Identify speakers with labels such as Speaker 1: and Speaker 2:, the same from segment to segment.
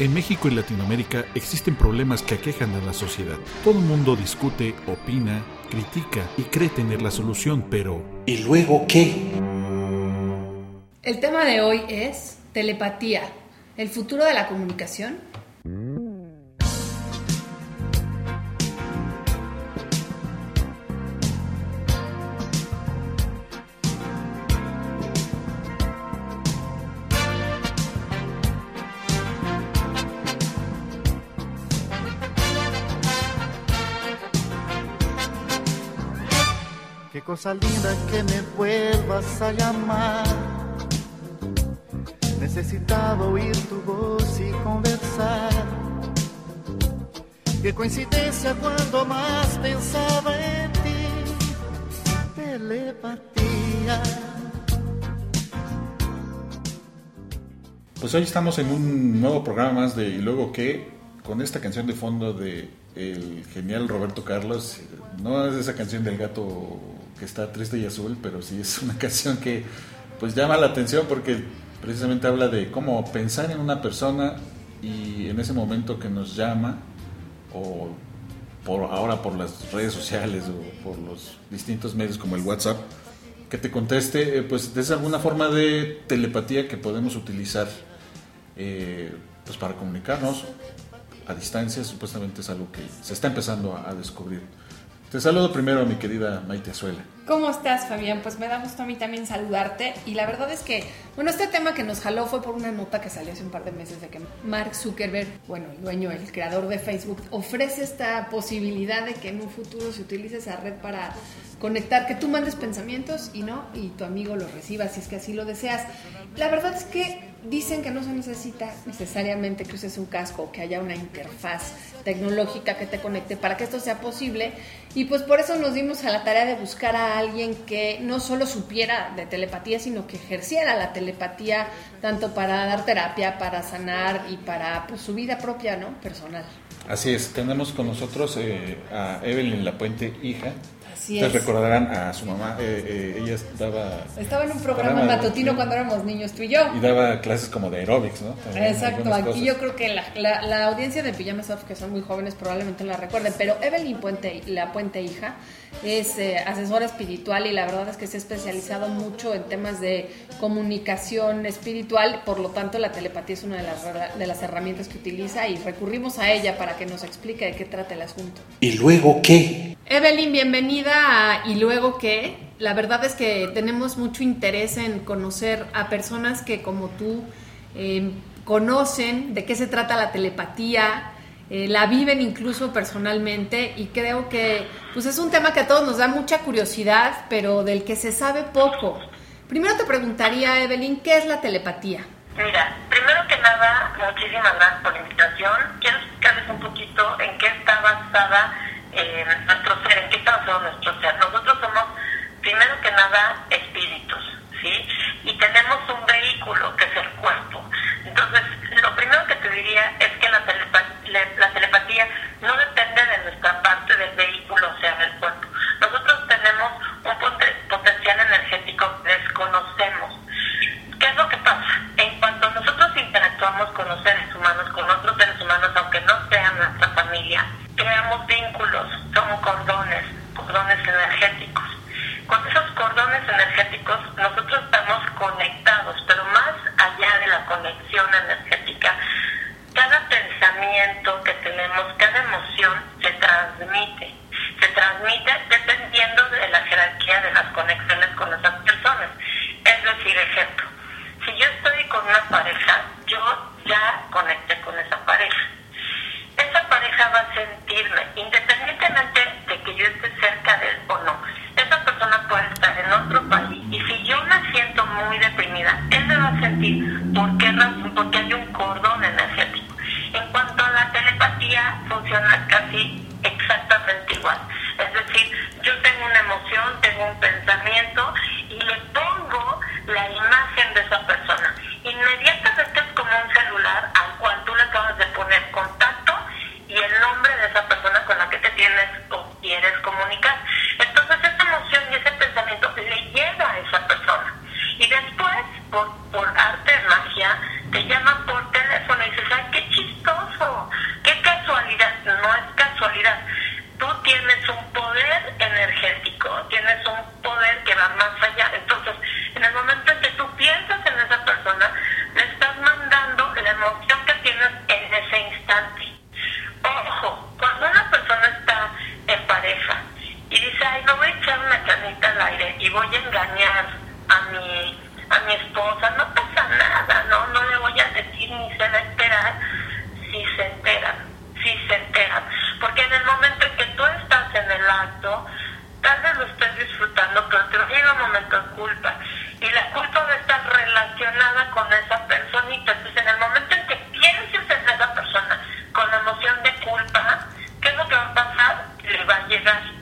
Speaker 1: En México y Latinoamérica existen problemas que aquejan a la sociedad. Todo el mundo discute, opina, critica y cree tener la solución, pero
Speaker 2: ¿y luego qué?
Speaker 3: El tema de hoy es telepatía, el futuro de la comunicación.
Speaker 4: Cosa linda que me vuelvas a llamar. Necesitaba oír tu voz y conversar. Qué coincidencia cuando más pensaba en ti. Telepatía.
Speaker 1: Pues hoy estamos en un nuevo programa más de Y luego qué, con esta canción de fondo de el genial Roberto Carlos. No es esa canción del gato que está triste y azul, pero sí es una canción que pues llama la atención porque precisamente habla de cómo pensar en una persona y en ese momento que nos llama o por ahora por las redes sociales o por los distintos medios como el WhatsApp que te conteste, eh, pues es alguna forma de telepatía que podemos utilizar eh, pues para comunicarnos a distancia, supuestamente es algo que se está empezando a descubrir. Te saludo primero a mi querida Maite Azuela.
Speaker 3: ¿Cómo estás, Fabián? Pues me da gusto a mí también saludarte. Y la verdad es que, bueno, este tema que nos jaló fue por una nota que salió hace un par de meses de que Mark Zuckerberg, bueno, el dueño, el creador de Facebook, ofrece esta posibilidad de que en un futuro se utilice esa red para conectar, que tú mandes pensamientos y no, y tu amigo lo reciba si es que así lo deseas. La verdad es que dicen que no se necesita necesariamente que uses un casco que haya una interfaz tecnológica que te conecte para que esto sea posible. Y pues por eso nos dimos a la tarea de buscar a alguien que no solo supiera de telepatía, sino que ejerciera la telepatía tanto para dar terapia, para sanar y para pues, su vida propia, ¿no? Personal.
Speaker 1: Así es, tenemos con nosotros eh, a Evelyn La Puente, hija,
Speaker 3: Ustedes
Speaker 1: recordarán a su mamá, eh, eh, ella estaba...
Speaker 3: Estaba en un programa, matutino cuando éramos niños, tú y yo.
Speaker 1: Y daba clases como de aerobics, ¿no?
Speaker 3: Exacto, aquí yo creo que la, la, audiencia de Pijama Soft, que son muy jóvenes, probablemente la recuerden, pero Evelyn Puente, la Puente hija, es eh, asesora espiritual y la verdad es que se ha especializado mucho en temas de comunicación espiritual, por lo tanto la telepatía es una de las, de las herramientas que utiliza y recurrimos a ella para que nos explique de qué trata el asunto.
Speaker 2: ¿Y luego qué?
Speaker 3: Evelyn, bienvenida ¿Y luego qué? La verdad es que tenemos mucho interés en conocer a personas que como tú eh, conocen de qué se trata la telepatía, eh, la viven incluso personalmente y creo que pues es un tema que a todos nos da mucha curiosidad, pero del que se sabe poco. Primero te preguntaría, Evelyn, ¿qué es la telepatía?
Speaker 5: Mira, primero que nada, muchísimas gracias por la invitación. Quiero explicarles un poquito en qué está basada eh, nuestro ser, en qué basado nuestro ser. Nosotros somos, primero que nada, espíritus, ¿sí? Y tenemos un vehículo que es el cuerpo. Entonces, lo primero que te diría es que la telepatía la telepatía no depende de nuestra parte del vehículo, o sea, del 감사합니다.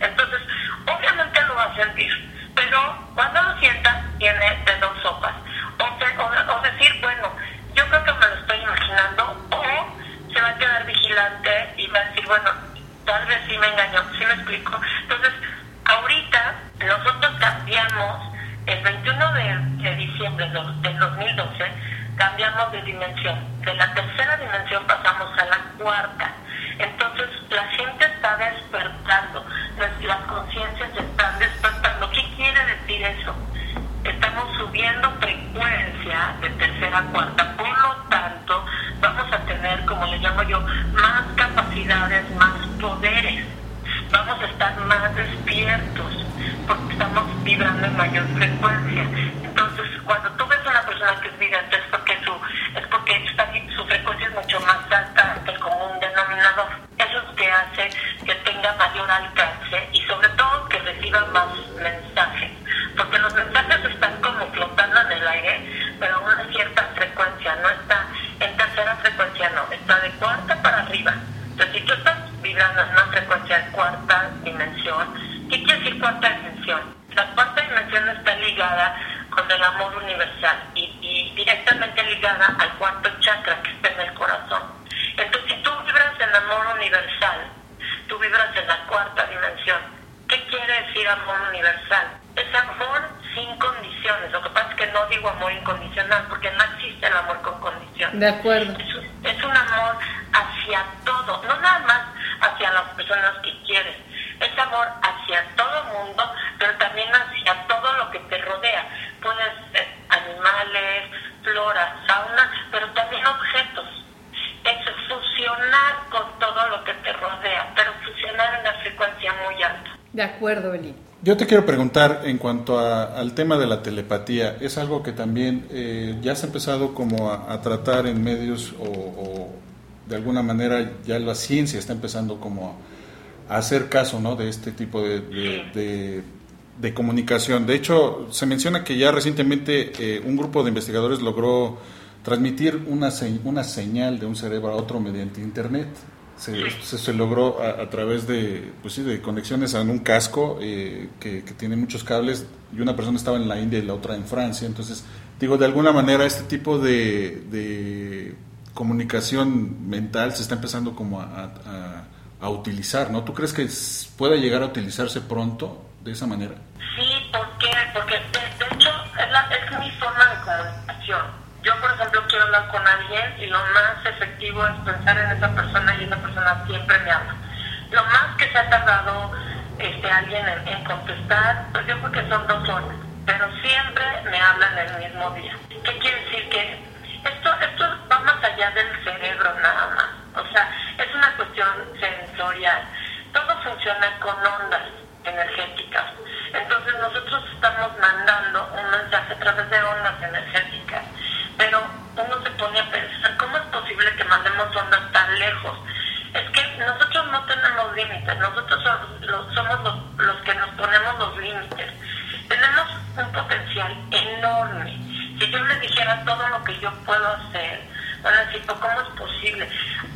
Speaker 5: Entonces, De
Speaker 3: acuerdo. De acuerdo, Eli.
Speaker 1: Yo te quiero preguntar en cuanto a- al tema de la telepatía, es algo que también eh, ya se ha empezado como a, tratar en medios o, de alguna manera ya la ciencia está empezando como a, hacer caso ¿no? de este tipo de, de- comunicación. De hecho, se menciona que ya recientemente eh, un grupo de investigadores logró transmitir una, una señal de un cerebro a otro mediante Internet. Se, logró a, través de, pues sí, de conexiones en un casco eh, que, tiene muchos cables y una persona estaba en la India y la otra en Francia. Entonces, digo, de alguna manera este tipo de, comunicación mental se está empezando como a, utilizar, ¿no? ¿Tú crees que pueda llegar a utilizarse pronto de esa manera?
Speaker 5: Sí, ¿por? Porque de, de hecho es, la- es mi forma de comunicación. Yo, por ejemplo, quiero hablar con alguien y lo más efectivo es pensar en esa persona y esa persona siempre me habla. Lo más que se ha tardado este, alguien en, en contestar, pues yo creo que son dos horas, pero siempre me hablan el mismo día. ¿Qué quiere decir? Que esto, esto va más allá del cerebro nada más. O sea, es una cuestión sensorial. Todo funciona con ondas energéticas. Entonces nosotros estamos mandando un mensaje a través de ondas energéticas. Nosotros somos los, que nos ponemos los límites. Tenemos un potencial enorme. Si yo les dijera todo lo que yo puedo hacer, van a "¿Pero ¿cómo es posible?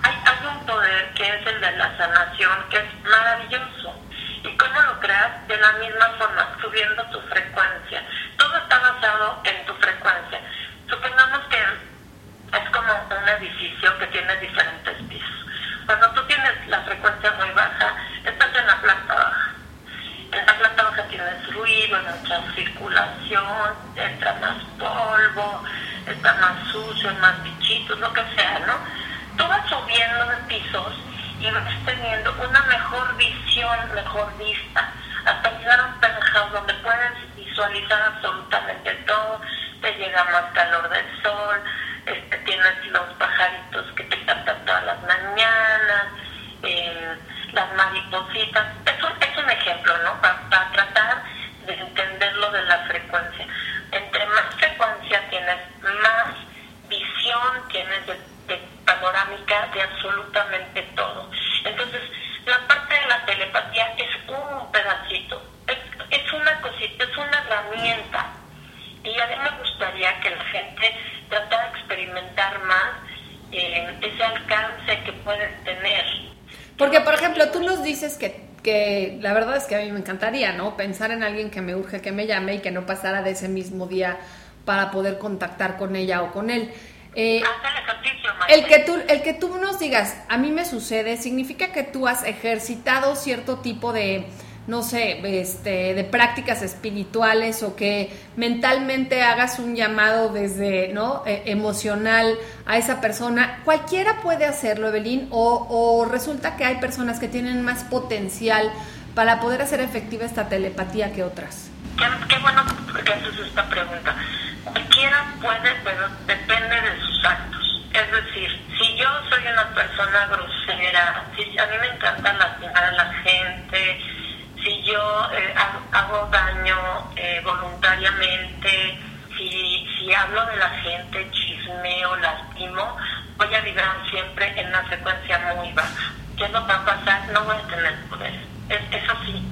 Speaker 5: Hay, hay un poder que es el de la sanación, que es maravilloso. ¿Y cómo lo creas? De la misma forma, subiendo tu frecuencia. Todo está basado en tu frecuencia. Supongamos que es como un edificio que tiene diferentes pisos. Cuando tú tienes la frecuencia muy baja, estás en la planta baja. En la planta baja tienes ruido, no entra circulación, entra más polvo, está más sucio, hay bichitos, lo que sea, ¿no? Tú vas subiendo de pisos y vas teniendo una mejor visión, mejor vista, hasta llegar a un penthouse donde puedes visualizar absolutamente todo, te llega más calor del ejemplo,
Speaker 3: tú nos dices que, que la verdad es que a mí me encantaría, ¿no? Pensar en alguien que me urge que me llame y que no pasara de ese mismo día para poder contactar con ella o con él. Eh,
Speaker 5: Haz el ejercicio
Speaker 3: el que tú el que tú nos digas, a mí me sucede, significa que tú has ejercitado cierto tipo de no sé, este, de prácticas espirituales o que mentalmente hagas un llamado desde, ¿no? E, emocional a esa persona. Cualquiera puede hacerlo, Evelyn, o, resulta que hay personas que tienen más potencial para poder hacer efectiva esta telepatía que otras.
Speaker 5: Qué, qué bueno que haces esta pregunta. Cualquiera puede, pero depende de sus actos. Es decir, si yo soy una persona grosera, si a mí me encanta lastimar a la gente, hago daño eh, voluntariamente, si, si hablo de la gente, chismeo, lastimo, voy a vibrar siempre en una secuencia muy baja. ¿Qué es lo va a pasar? No voy a tener poder. Es, es así.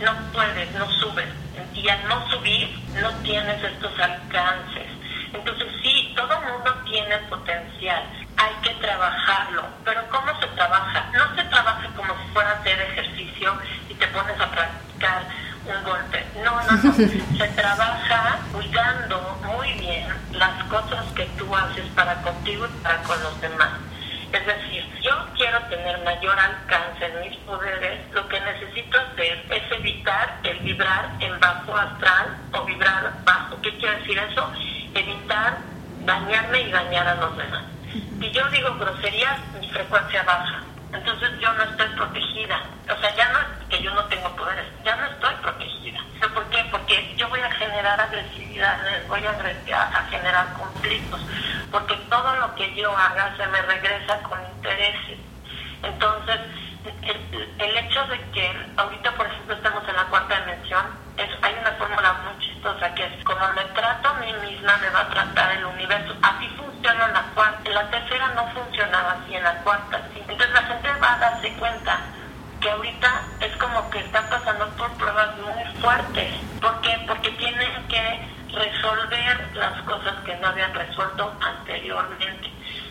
Speaker 5: No puedes, no subes. Y al no subir, no tienes estos alcances. Entonces sí, todo mundo tiene potencial. Hay que trabajarlo. Pero ¿cómo se trabaja? No se trabaja como si fuera a hacer ejercicio y te pones a practicar un golpe. No, no, no. Se trabaja cuidando muy bien las cosas que tú haces para contigo y para con los demás. Es decir, yo quiero tener mayor alcance en mis poderes, lo que necesito hacer es evitar el vibrar en bajo astral o vibrar bajo. ¿Qué quiere decir eso? Evitar dañarme y dañar a los demás. Si yo digo groserías, mi frecuencia baja. Entonces yo no estoy protegida. O sea, ya no es que yo no tengo poderes, ya no estoy protegida. ¿Por qué? Porque yo voy a generar agresividad, voy a, generar conflictos, porque todo lo que yo haga se me regresa con intereses. Entonces, el, hecho de que ahorita, por ejemplo, estamos en la cuarta dimensión, es, hay una fórmula muy chistosa que es como me trato a mí misma, me va a tratar el universo. Así funciona la cuarta. La tercera no funcionaba así, en la cuarta sí. Entonces la gente va a darse cuenta que ahorita es como que están pasando por pruebas muy fuertes. Resolver las cosas que no habían resuelto anteriormente.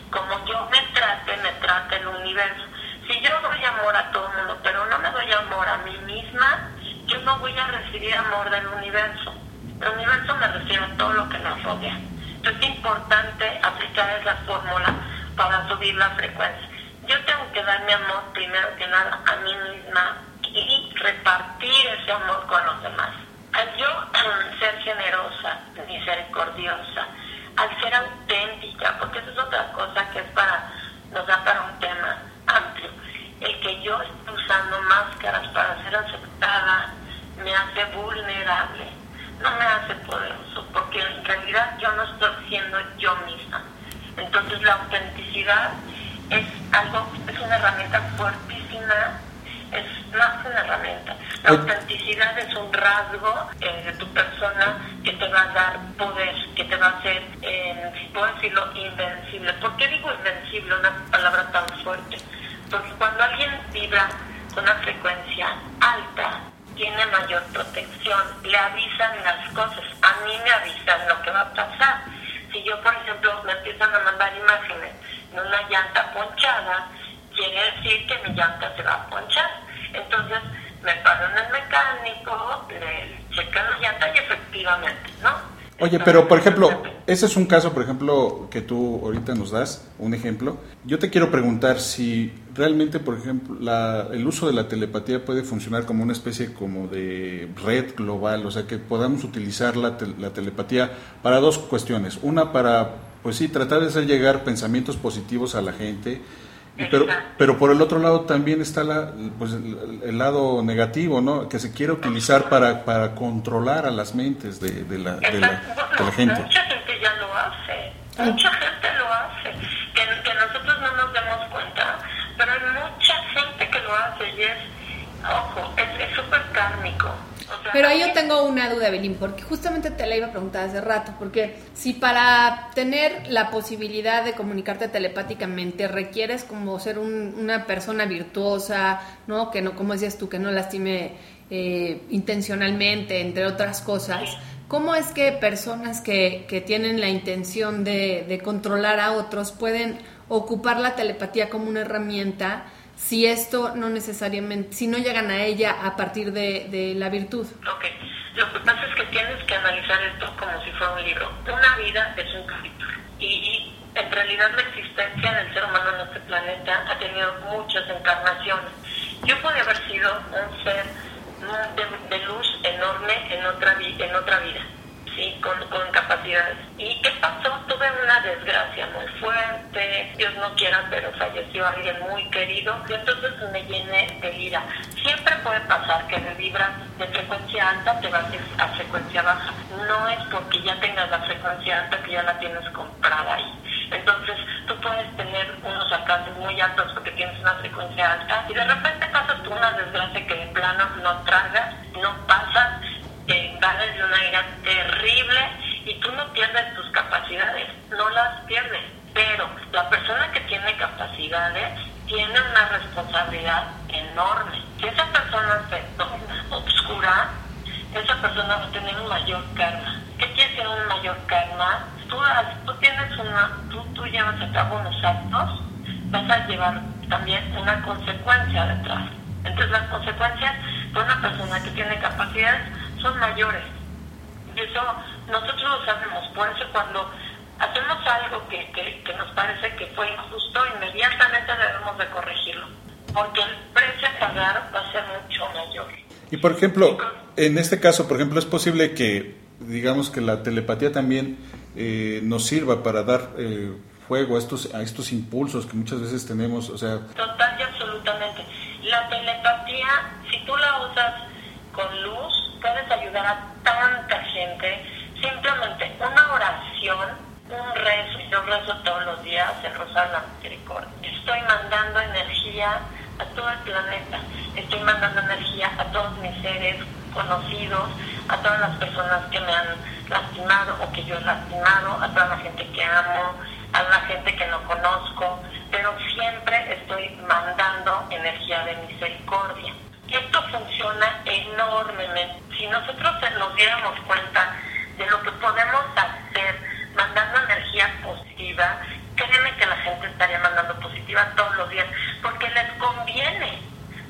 Speaker 5: Como yo me trate, me trata el universo. Si yo doy amor a todo el mundo, pero no me doy amor a mí misma, yo no voy a recibir amor del universo. El universo me refiere a todo lo que nos rodea. Entonces es importante aplicar esa fórmula para subir la frecuencia. Yo tengo que dar mi amor primero que nada a mí misma y repartir ese amor con los demás. Al yo ser generosa, misericordiosa, al ser auténtica, porque eso es otra cosa que es para, nos da para un tema amplio. El que yo esté usando máscaras para ser aceptada me hace vulnerable, no me hace poderoso, porque en realidad yo no estoy siendo yo misma. Entonces la autenticidad es algo, es una herramienta fuertísima, más que una herramienta. La autenticidad es un rasgo eh, de tu persona que te va a dar poder, que te va a hacer, eh, si puedo decirlo, invencible. ¿Por qué digo invencible, una palabra tan fuerte? Porque cuando alguien vibra con una frecuencia alta, tiene mayor protección, le avisan las cosas, a mí me avisan lo que va a pasar. Si yo, por ejemplo, me empiezan a mandar imágenes de una llanta ponchada, quiere decir que mi llanta se va a ponchar. ¿No?
Speaker 1: Oye, pero por ejemplo, ese es un caso, por ejemplo, que tú ahorita nos das, un ejemplo. Yo te quiero preguntar si realmente, por ejemplo, la, el uso de la telepatía puede funcionar como una especie como de red global, o sea, que podamos utilizar la, la telepatía para dos cuestiones. Una, para, pues sí, tratar de hacer llegar pensamientos positivos a la gente, pero, pero por el otro lado también está la, pues, el, el, lado negativo, ¿no? Que se quiere utilizar para, para controlar a las mentes de, de, la, de, la, de la gente.
Speaker 5: Mucha gente ya lo hace, mucha gente lo hace, que, que nosotros no nos demos cuenta, pero hay mucha gente que lo hace y es, ojo, es súper kármico.
Speaker 3: Pero ahí yo tengo una duda, Belín, porque justamente te la iba a preguntar hace rato, porque si para tener la posibilidad de comunicarte telepáticamente requieres como ser un, una persona virtuosa, ¿no? Que no, como decías tú, que no lastime eh, intencionalmente, entre otras cosas. ¿Cómo es que personas que, que tienen la intención de, de controlar a otros pueden ocupar la telepatía como una herramienta? Si esto no necesariamente, si no llegan a ella a partir de, de, la virtud.
Speaker 5: Ok, lo que pasa es que tienes que analizar esto como si fuera un libro. Una vida es un capítulo y en realidad la existencia del ser humano en este planeta ha tenido muchas encarnaciones. Yo pude haber sido un ser de, luz enorme en otra, en otra vida, ¿sí? Con, capacidades. ¿Y qué pasó? Tuve una desgracia muy fuerte, Dios no quiera, pero falleció alguien muy querido, y entonces me llené de ira. Siempre puede pasar que de vibras de frecuencia alta te vas a frecuencia baja. No es porque ya tengas la frecuencia alta que ya la tienes comprada ahí. Entonces, tú puedes tener unos alcances muy altos porque tienes una frecuencia alta y de repente pasas por una desgracia que de plano no tragas, no pasas, invades de una ira terrible y tú no pierdes tus capacidades, no las pierdes. Pero la persona que tiene capacidades tiene una responsabilidad enorme. Si esa persona se obscura, esa persona va a tener un mayor karma. ¿Qué quiere decir un mayor karma? Tú, has- tú tienes una, tú, tú llevas a cabo unos actos, vas a llevar también una consecuencia detrás. Entonces las consecuencias de una persona que tiene capacidades son mayores. Y eso nosotros lo sabemos. Por eso cuando hacemos algo que, que, que nos parece que fue injusto, inmediatamente debemos de corregirlo. Porque el precio a pagar va a ser mucho mayor.
Speaker 1: Y por ejemplo, en este caso, por ejemplo, es posible que, digamos que la telepatía también eh, nos sirva para dar eh, fuego a estos, a estos impulsos que muchas veces tenemos, o sea,
Speaker 5: Total a tanta gente. Simplemente una oración, un rezo, yo rezo todos los días el Rosario de la Misericordia. Estoy mandando energía a todo el planeta. Estoy mandando energía a todos mis seres conocidos, a todas las personas que me han lastimado o que yo he lastimado, a toda la gente que amo, a la gente que no conozco, pero siempre estoy mandando energía de misericordia. Esto funciona enormemente. Si nosotros nos diéramos cuenta de lo que podemos hacer mandando energía positiva, créeme que la gente estaría mandando positiva todos los días, porque les conviene.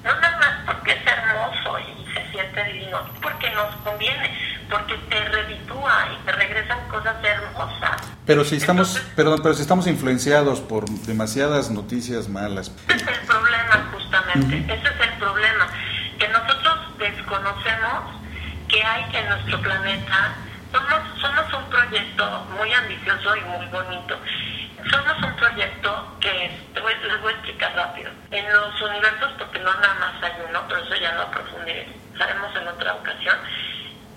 Speaker 5: No nada más porque es hermoso y se siente divino, porque nos conviene, porque te reditúa y te regresan cosas hermosas.
Speaker 1: pero si estamos,
Speaker 5: Entonces,
Speaker 1: perdón, pero si estamos influenciados por demasiadas noticias malas,
Speaker 5: Ese es el problema, justamente. Ese es el en nuestro planeta. Somos, somos un proyecto muy ambicioso y muy bonito. Somos un proyecto que es- te voy- les voy a explicar rápido. En los universos, porque no nada más hay uno, pero eso ya lo profundizaremos en otra ocasión,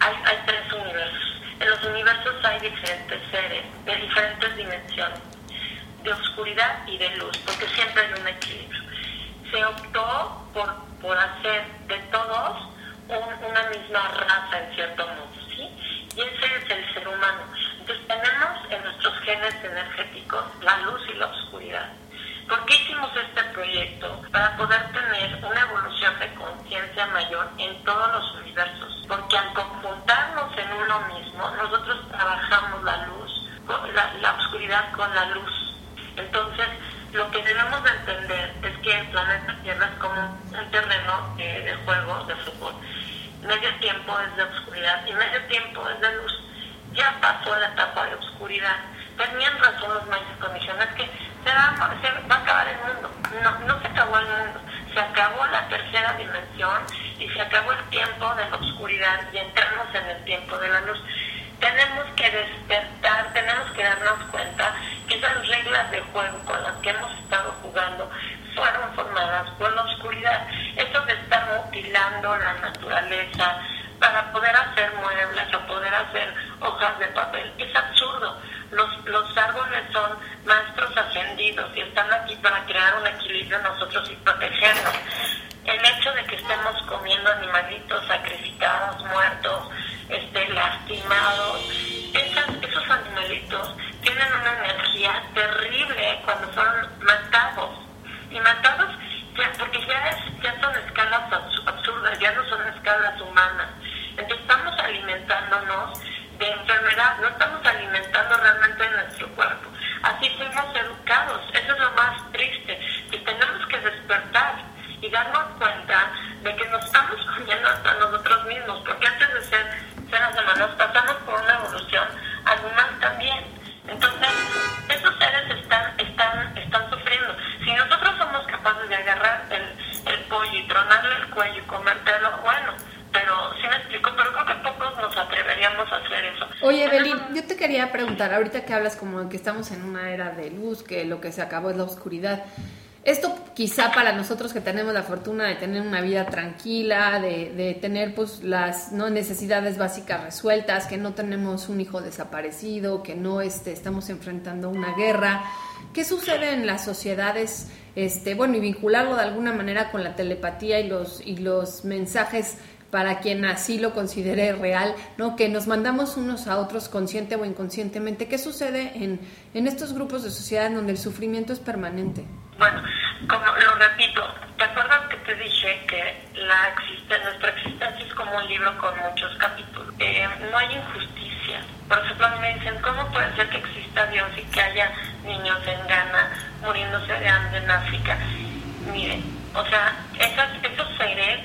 Speaker 5: hay, hay tres universos. En los universos hay diferentes seres de diferentes dimensiones de oscuridad y de luz, porque siempre hay un equilibrio. Se optó por, por hacer de todos un- una misma raza en cierto modo, ¿sí? Y ese es el ser humano. Entonces tenemos en nuestros genes energéticos la luz y la oscuridad. ¿Por qué hicimos este proyecto? Para poder tener una evolución de conciencia mayor en todos los universos. Porque al conjuntarnos en uno mismo, nosotros trabajamos la luz, la, la oscuridad con la luz. Entonces, lo que debemos de entender es que el planeta Tierra es como un, un terreno eh, de juego de fútbol. Medio tiempo es de oscuridad y medio tiempo es de luz. Ya pasó la etapa de oscuridad. Tenían razón los mayas condiciones que se va, a acabar el mundo. No, no se acabó el mundo. Se acabó la tercera dimensión y se acabó el tiempo de la oscuridad y entramos en el tiempo de la luz. Tenemos que despertar, tenemos que darnos cuenta que esas reglas de juego con las que hemos estado jugando fueron formadas por la oscuridad. Mutilando la naturaleza para poder hacer muebles o poder hacer hojas de papel es absurdo. Los, los árboles son maestros ascendidos y están aquí para crear un equilibrio nosotros y protegernos. El hecho de que estemos comiendo animalitos sacrificados, muertos, este, lastimados, esas, esos animalitos tienen una energía terrible cuando son matados.
Speaker 3: Como que estamos en una era de luz, que lo que se acabó es la oscuridad. Esto quizá para nosotros que tenemos la fortuna de tener una vida tranquila, de, de tener pues las ¿no? necesidades básicas resueltas, que no tenemos un hijo desaparecido, que no este, estamos enfrentando una guerra. ¿Qué sucede en las sociedades? Este, bueno, y vincularlo de alguna manera con la telepatía y los, y los mensajes para quien así lo considere real, ¿no? Que nos mandamos unos a otros consciente o inconscientemente. ¿Qué sucede en, en estos grupos de sociedad donde el sufrimiento es permanente?
Speaker 5: Bueno, como lo repito, ¿te acuerdas que te dije que la existe, nuestra existencia es como un libro con muchos capítulos? Eh, no hay injusticia. Por ejemplo, a mí me dicen, ¿cómo puede ser que exista Dios y que haya niños en Ghana muriéndose de hambre en África? Miren, o sea, esas, esos seres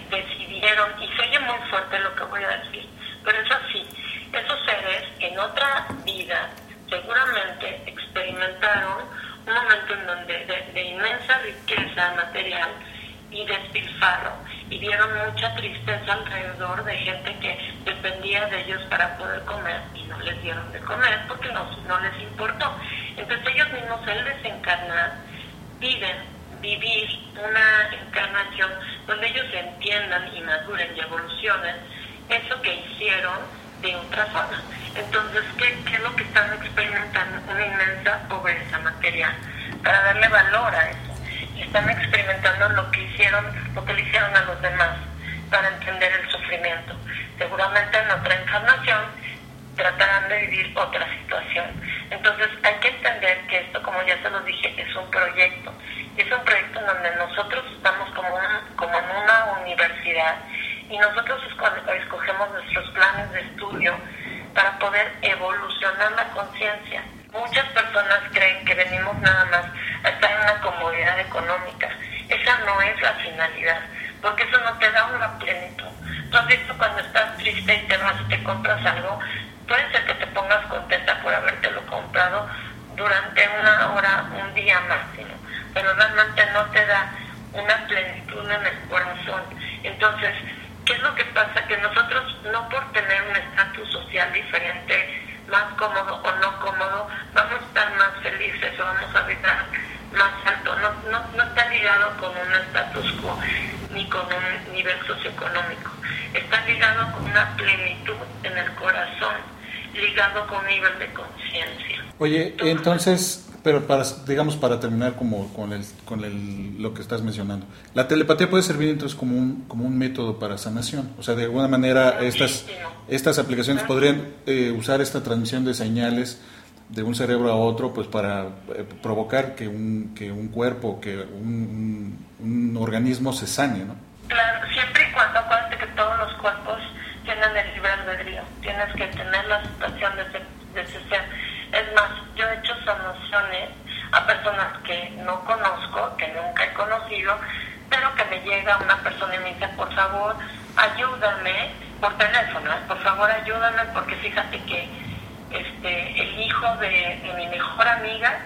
Speaker 5: y se oye muy fuerte lo que voy a decir, pero es así, esos seres en otra vida seguramente experimentaron un momento en donde de, inmensa riqueza material y despilfarro y vieron mucha tristeza alrededor de gente que dependía de ellos para poder comer y no les dieron de comer porque no, no les importó. Entonces ellos mismos al desencarnar piden vivir una encarnación donde ellos entiendan y maduren y evolucionen eso que hicieron de otra forma. Entonces, ¿qué, ¿qué, es lo que están experimentando? Una inmensa pobreza material. Para darle valor a eso. Están experimentando lo que hicieron, lo que le hicieron a los demás, para entender el sufrimiento. Seguramente en otra encarnación tratarán de vivir otra situación. Entonces hay que entender que esto, como ya se los dije, es un proyecto. Es un proyecto en donde nosotros estamos como, un, como en una universidad y nosotros escogemos nuestros planes de estudio para poder evolucionar la conciencia. Muchas personas creen que venimos nada más a estar en una comodidad económica. Esa no es la finalidad, porque eso no te da una plenitud. Tú has cuando estás triste y te vas y te compras algo, ser que te pongas contenta por habértelo comprado durante una hora, un día máximo, pero realmente no te da una plenitud en el corazón. Entonces, ¿qué es lo que pasa? Que nosotros, no por tener un estatus social diferente, más cómodo o no cómodo, vamos a estar más felices o vamos a vibrar más alto. No, no, no está ligado con un estatus quo ni con un nivel socioeconómico. Está ligado con una plenitud en el corazón, ligado con nivel de conciencia.
Speaker 1: Oye, entonces, pero para, digamos, para terminar como con, el, con el, lo que estás mencionando, la telepatía puede servir entonces como un, como un método para sanación. O sea, de alguna manera estas, estas aplicaciones podrían eh, usar esta transmisión de señales de un cerebro a otro pues para eh, provocar que un, que un cuerpo, que un, un, organismo se sane, ¿no?
Speaker 5: Claro, siempre y cuando, acuérdate que todos los cuerpos tienen el libre albedrío, tienes la situación de de ser. Es más, yo he hecho sanaciones a personas que no conozco, que nunca he conocido, pero que me llega una persona y me dice, por favor, ayúdame por teléfono, por favor ayúdame porque fíjate que este, el hijo de, de, mi mejor amiga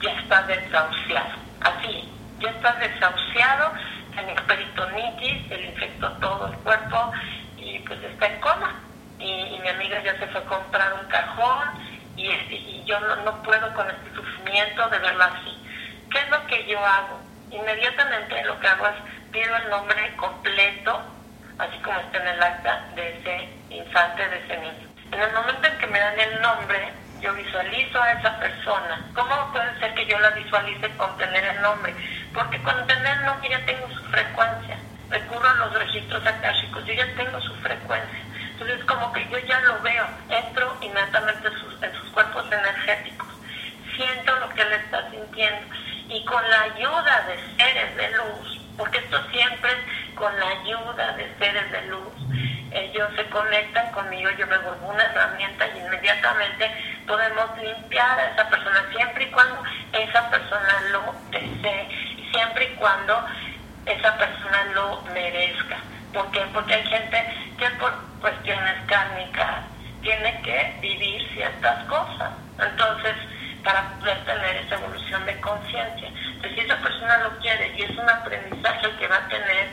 Speaker 5: ya está desahuciado. Así, ya está desahuciado, tiene peritonitis, se le infectó todo el cuerpo y pues está en coma. Y, mi amiga ya se fue a comprar un cajón y, este, yo no, puedo con este sufrimiento de verlo así. ¿Qué es lo que yo hago? Inmediatamente lo que hago es pido el nombre completo, así como está en el acta de ese infante, de ese niño. En el momento en que me dan el nombre, yo visualizo a esa persona. ¿Cómo puede ser que yo la visualice con tener el nombre? Porque con tener el nombre ya tengo su frecuencia. Recurro a los registros akáshicos, yo ya tengo su frecuencia. Entonces como que yo ya lo veo, entro inmediatamente en sus, cuerpos energéticos, siento lo que él está sintiendo y con la ayuda de seres de luz, porque esto siempre es con la ayuda de seres de luz, ellos se conectan conmigo, yo me vuelvo una herramienta y inmediatamente podemos limpiar a esa persona siempre y cuando esa persona lo desee, siempre y cuando esa persona lo merezca. ¿Por qué? Porque hay gente que por cuestiones kármicas tiene que vivir ciertas cosas. Entonces, para poder tener esa evolución de conciencia. Entonces, si esa persona lo quiere y es un aprendizaje que va a tener,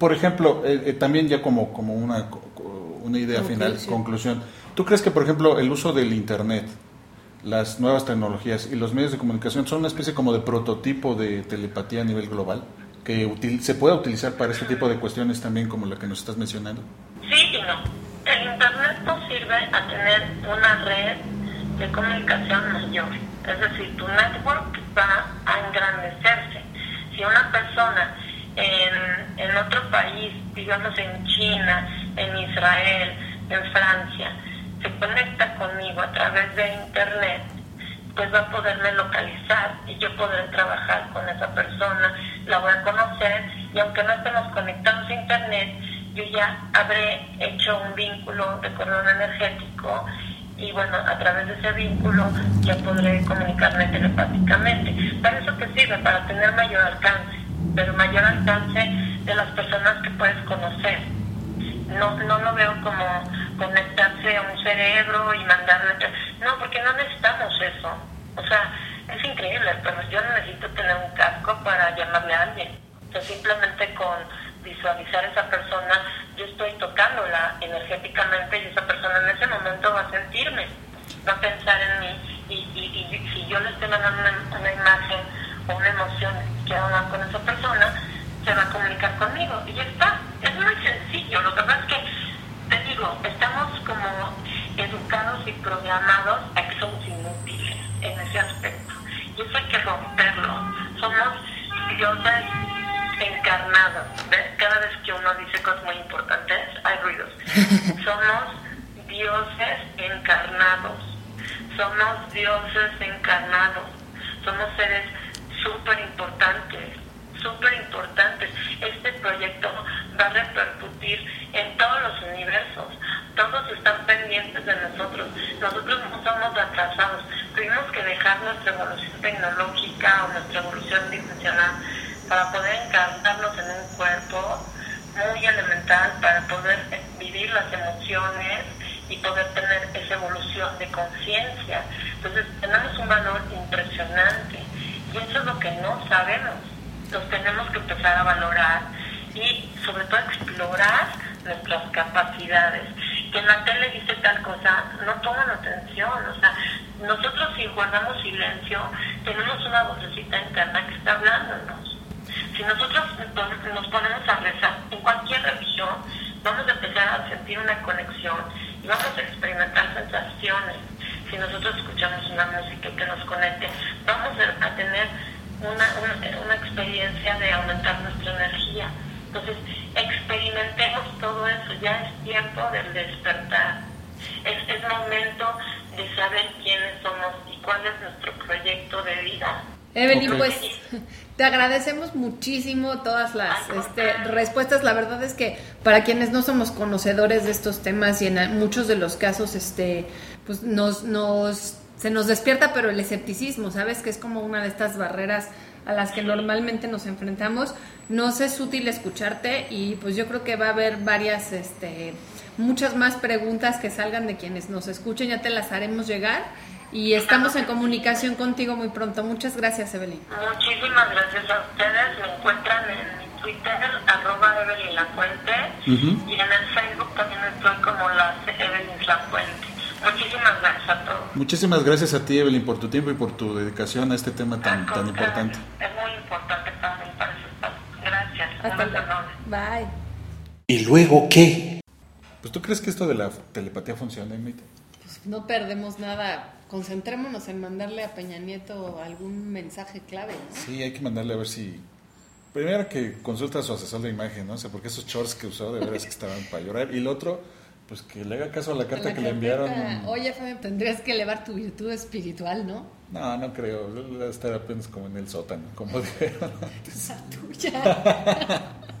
Speaker 1: Por ejemplo, eh, eh, también ya como, como una, una idea final,
Speaker 3: Conclusión.
Speaker 1: conclusión. ¿Tú crees que, por ejemplo, el uso del Internet, las nuevas tecnologías y los medios de comunicación son una especie como de prototipo de telepatía a nivel global? Que util- se pueda utilizar para este tipo de cuestiones también como la que nos estás mencionando.
Speaker 5: Sí y no. El Internet nos sirve a tener una red de comunicación mayor. Es decir, tu network va a engrandecerse. Si una persona en, en otro país, digamos en China, en Israel, en Francia, se conecta conmigo a través de Internet, pues va a poderme localizar y yo podré trabajar con esa persona, la voy a conocer y aunque no estemos conectados a internet, yo ya habré hecho un vínculo de cordón energético y bueno, a través de ese vínculo ya podré comunicarme telepáticamente. ¿Para eso te sirve? Para tener mayor alcance, pero mayor alcance de las personas que puedes conocer no, no lo veo como conectarse a un cerebro y mandarle... No, porque no necesitamos eso. O sea, es increíble, pero yo no necesito tener un casco para llamarle a alguien. O sea, simplemente con visualizar a esa persona, yo estoy tocándola energéticamente y esa persona en ese momento va a sentirme, va a pensar en mí y, y, si yo le estoy mandando una, una imagen o una emoción que hablar con esa persona, se va a comunicar conmigo y ya está. Es muy sencillo. Lo que pasa es que, te digo, estamos como educados y programados a que somos inútiles en ese aspecto. Y eso hay que romperlo. Somos dioses encarnados. ¿Ves? Cada vez que uno dice cosas muy importantes, hay ruidos. Somos dioses encarnados. Somos dioses encarnados. Somos seres súper importantes súper importantes. Este proyecto va a repercutir en todos los universos. Todos están pendientes de nosotros. Nosotros no somos atrasados. Tuvimos que dejar nuestra evolución tecnológica o nuestra evolución dimensional para poder encarnarnos en un cuerpo muy elemental, para poder vivir las emociones y poder tener esa evolución de conciencia. Entonces tenemos un valor impresionante y eso es lo que no sabemos los tenemos que empezar a valorar y sobre todo explorar nuestras capacidades. Que en la tele dice tal cosa, no toman atención, o sea, nosotros si guardamos silencio, tenemos una vocecita interna que está hablándonos. Si nosotros nos ponemos a rezar en cualquier religión, vamos a empezar a sentir una conexión y vamos a experimentar sensaciones. Si nosotros escuchamos una música que nos conecte, vamos a tener una, una, una, experiencia de aumentar nuestra energía. Entonces, experimentemos todo eso, ya es tiempo del despertar. Es, es momento de saber quiénes somos y cuál es nuestro proyecto de vida.
Speaker 3: Evelyn, okay. pues te agradecemos muchísimo todas las este, respuestas. La verdad es que para quienes no somos conocedores de estos temas y en muchos de los casos, este, pues nos, nos se nos despierta, pero el escepticismo, ¿sabes? Que es como una de estas barreras a las que normalmente nos enfrentamos. Nos es útil escucharte y pues yo creo que va a haber varias, este, muchas más preguntas que salgan de quienes nos escuchen, ya te las haremos llegar y estamos en comunicación contigo muy pronto. Muchas gracias, Evelyn.
Speaker 5: Muchísimas gracias a ustedes. Me encuentran en mi Twitter, arroba Evelyn Lafuente, uh -huh. y en el Facebook también estoy como la Evelyn Lafuente. Muchísimas gracias a todos.
Speaker 1: Muchísimas gracias a ti, Evelyn, por tu tiempo y por tu dedicación a este tema tan, tan importante.
Speaker 5: Es muy importante para mí, para ese espacio. Gracias.
Speaker 3: Hasta. Bye.
Speaker 2: ¿Y luego qué?
Speaker 1: Pues tú crees que esto de la telepatía funciona, Emita?
Speaker 3: Pues no perdemos nada. Concentrémonos en mandarle a Peña Nieto algún mensaje clave. ¿no?
Speaker 1: Sí, hay que mandarle a ver si. Primero que consulta a su asesor de imagen, ¿no? O sea, porque esos shorts que usó de veras que estaban para llorar. Y el otro, pues que le haga caso a la carta
Speaker 3: La
Speaker 1: que le enviaron.
Speaker 3: Oye, Fabio, tendrías que elevar tu virtud espiritual, ¿no?
Speaker 1: No, no creo. Estar apenas como en el sótano, como.
Speaker 3: Esa tuya.